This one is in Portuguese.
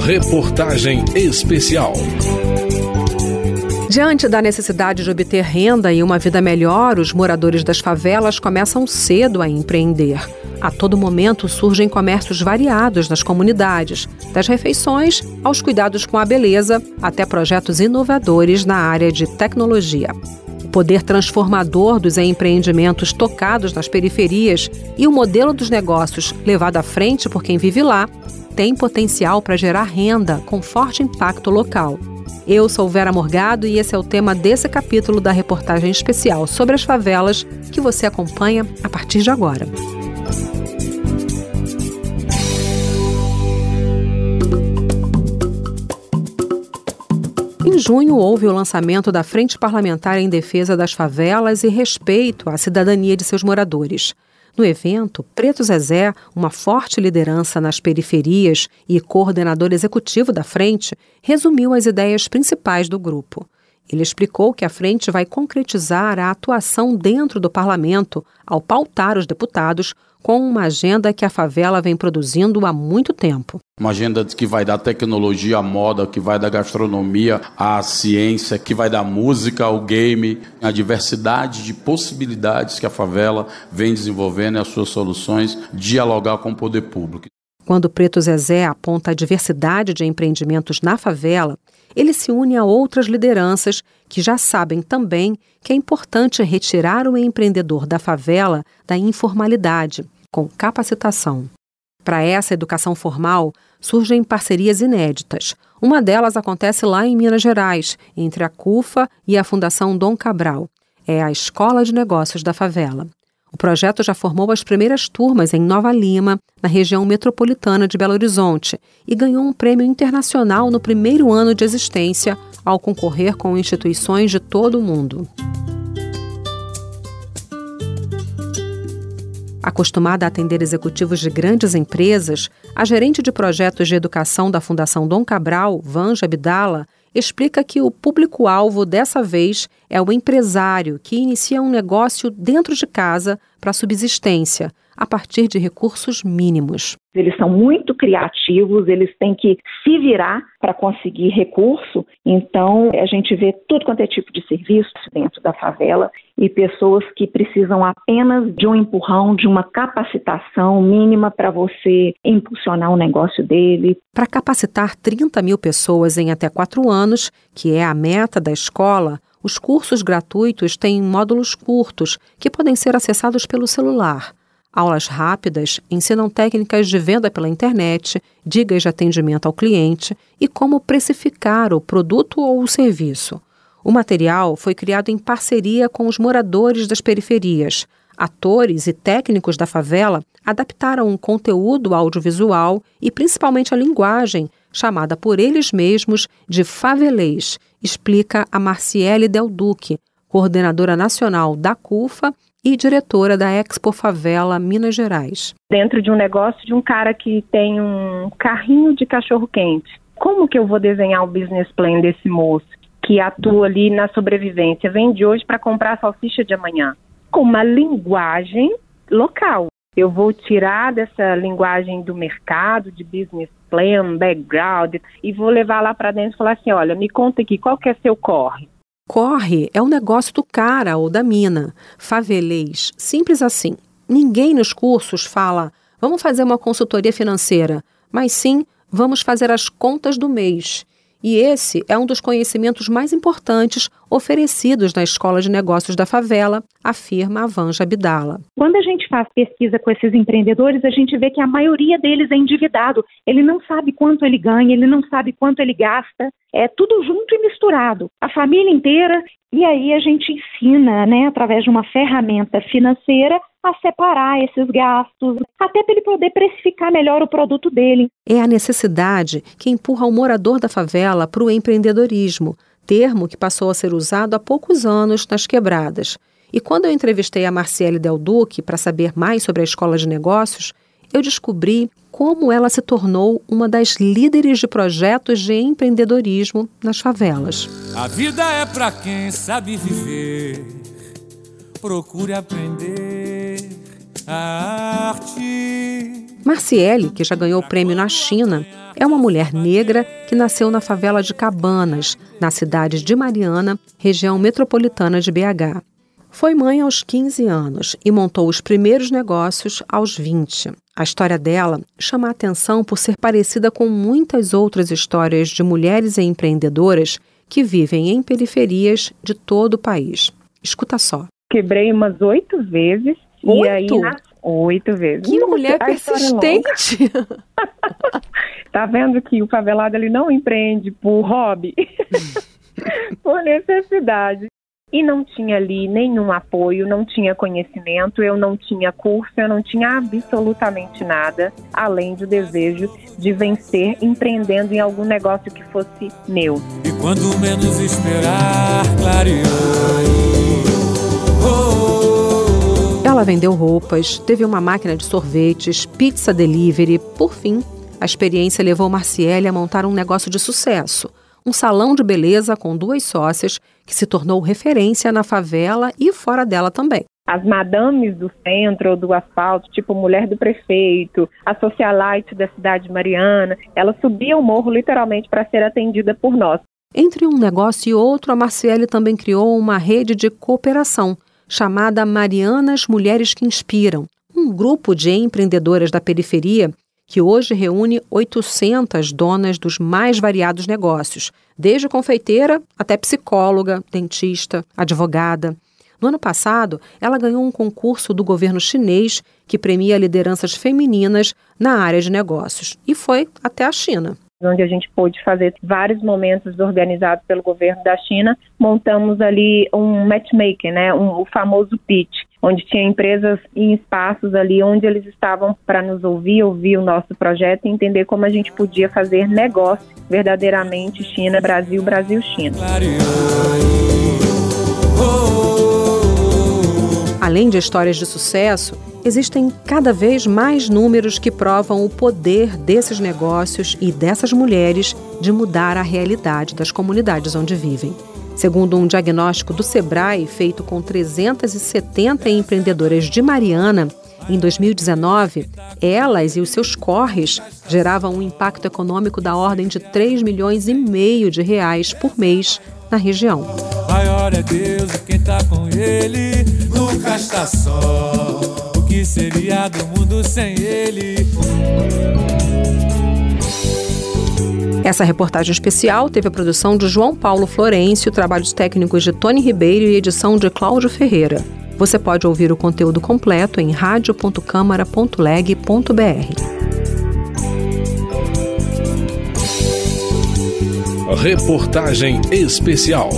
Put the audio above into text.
Reportagem Especial. Diante da necessidade de obter renda e uma vida melhor, os moradores das favelas começam cedo a empreender. A todo momento surgem comércios variados nas comunidades, das refeições aos cuidados com a beleza, até projetos inovadores na área de tecnologia. Poder transformador dos empreendimentos tocados nas periferias e o modelo dos negócios levado à frente por quem vive lá tem potencial para gerar renda com forte impacto local. Eu sou Vera Morgado e esse é o tema desse capítulo da reportagem especial sobre as favelas que você acompanha a partir de agora. Em junho, houve o lançamento da Frente Parlamentar em Defesa das Favelas e Respeito à Cidadania de seus moradores. No evento, Preto Zezé, uma forte liderança nas periferias e coordenador executivo da frente, resumiu as ideias principais do grupo. Ele explicou que a frente vai concretizar a atuação dentro do parlamento ao pautar os deputados com uma agenda que a favela vem produzindo há muito tempo. Uma agenda que vai da tecnologia à moda, que vai da gastronomia à ciência, que vai da música ao game, a diversidade de possibilidades que a favela vem desenvolvendo e as suas soluções, dialogar com o poder público. Quando Preto Zezé aponta a diversidade de empreendimentos na favela, ele se une a outras lideranças que já sabem também que é importante retirar o empreendedor da favela da informalidade com capacitação. Para essa educação formal, surgem parcerias inéditas. Uma delas acontece lá em Minas Gerais, entre a CUFA e a Fundação Dom Cabral. É a Escola de Negócios da Favela. O projeto já formou as primeiras turmas em Nova Lima, na região metropolitana de Belo Horizonte, e ganhou um prêmio internacional no primeiro ano de existência, ao concorrer com instituições de todo o mundo. Acostumada a atender executivos de grandes empresas, a gerente de projetos de educação da Fundação Dom Cabral, Vanja Abdala, explica que o público-alvo dessa vez é o empresário que inicia um negócio dentro de casa para subsistência, a partir de recursos mínimos. Eles são muito criativos, eles têm que se virar para conseguir recurso. Então, a gente vê tudo quanto é tipo de serviço dentro da favela e pessoas que precisam apenas de um empurrão, de uma capacitação mínima para você impulsionar o negócio dele. Para capacitar 30 mil pessoas em até quatro anos, que é a meta da escola, os cursos gratuitos têm módulos curtos que podem ser acessados pelo celular. Aulas rápidas ensinam técnicas de venda pela internet, dicas de atendimento ao cliente e como precificar o produto ou o serviço. O material foi criado em parceria com os moradores das periferias. Atores e técnicos da favela adaptaram um conteúdo audiovisual e principalmente a linguagem, chamada por eles mesmos de favelês, explica a Marciele Del Duque, coordenadora nacional da CUFA e diretora da Expo Favela Minas Gerais. Dentro de um negócio de um cara que tem um carrinho de cachorro quente, como que eu vou desenhar o business plan desse moço que atua ali na sobrevivência, vende hoje para comprar a salsicha de amanhã? Com uma linguagem local. Eu vou tirar dessa linguagem do mercado, de business plan, background, e vou levar lá para dentro e falar assim: olha, me conta aqui, qual que é seu corre? Corre é um negócio do cara ou da mina. Favelês, simples assim. Ninguém nos cursos fala, vamos fazer uma consultoria financeira, mas sim, vamos fazer as contas do mês. E esse é um dos conhecimentos mais importantes oferecidos na Escola de Negócios da Favela, afirma a Vanja Abdala. Quando a gente faz pesquisa com esses empreendedores, a gente vê que a maioria deles é endividado. Ele não sabe quanto ele ganha, ele não sabe quanto ele gasta. É tudo junto e misturado. A família inteira. E aí a gente ensina, né, através de uma ferramenta financeira, a separar esses gastos, até para ele poder precificar melhor o produto dele. É a necessidade que empurra o morador da favela para o empreendedorismo, termo que passou a ser usado há poucos anos nas quebradas. E quando eu entrevistei a Marciele Del Duque para saber mais sobre a escola de negócios, eu descobri como ela se tornou uma das líderes de projetos de empreendedorismo nas favelas. A vida é para quem sabe viver, procure aprender a arte. Marciele, que já ganhou o prêmio na China, é uma mulher negra que nasceu na favela de Cabanas, na cidade de Mariana, região metropolitana de BH. Foi mãe aos 15 anos e montou os primeiros negócios aos 20. A história dela chama a atenção por ser parecida com muitas outras histórias de mulheres empreendedoras que vivem em periferias de todo o país. Escuta só. Quebrei umas oito vezes. Oito? E aí. Oito vezes. Que mulher é persistente! tá vendo que o favelado ele não empreende por hobby, por necessidade. E não tinha ali nenhum apoio, não tinha conhecimento, eu não tinha curso, eu não tinha absolutamente nada, além do desejo de vencer empreendendo em algum negócio que fosse meu. E quando menos esperar, Ela vendeu roupas, teve uma máquina de sorvetes, pizza delivery. Por fim, a experiência levou Marciele a montar um negócio de sucesso – um salão de beleza com duas sócias que se tornou referência na favela e fora dela também. As madames do centro ou do asfalto, tipo mulher do prefeito, a socialite da cidade de Mariana, ela subia o morro literalmente para ser atendida por nós. Entre um negócio e outro, a Marciele também criou uma rede de cooperação chamada Marianas Mulheres que Inspiram, um grupo de empreendedoras da periferia que hoje reúne 800 donas dos mais variados negócios, desde confeiteira até psicóloga, dentista, advogada. No ano passado, ela ganhou um concurso do governo chinês que premia lideranças femininas na área de negócios e foi até a China onde a gente pôde fazer vários momentos organizados pelo governo da China. Montamos ali um matchmaking, né, um, o famoso pitch, onde tinha empresas em espaços ali onde eles estavam para nos ouvir, ouvir o nosso projeto e entender como a gente podia fazer negócio verdadeiramente China, Brasil, Brasil, China. Além de histórias de sucesso, existem cada vez mais números que provam o poder desses negócios e dessas mulheres de mudar a realidade das comunidades onde vivem. Segundo um diagnóstico do Sebrae feito com 370 empreendedoras de Mariana, em 2019, elas e os seus corres geravam um impacto econômico da ordem de 3 milhões e meio de reais por mês na região. Maior é Deus e quem tá com ele nunca está só. O que seria do mundo sem ele? Essa reportagem especial teve a produção de João Paulo Florencio, trabalhos técnicos de Tony Ribeiro e edição de Cláudio Ferreira. Você pode ouvir o conteúdo completo em radio.câmara.leg.br. Reportagem especial.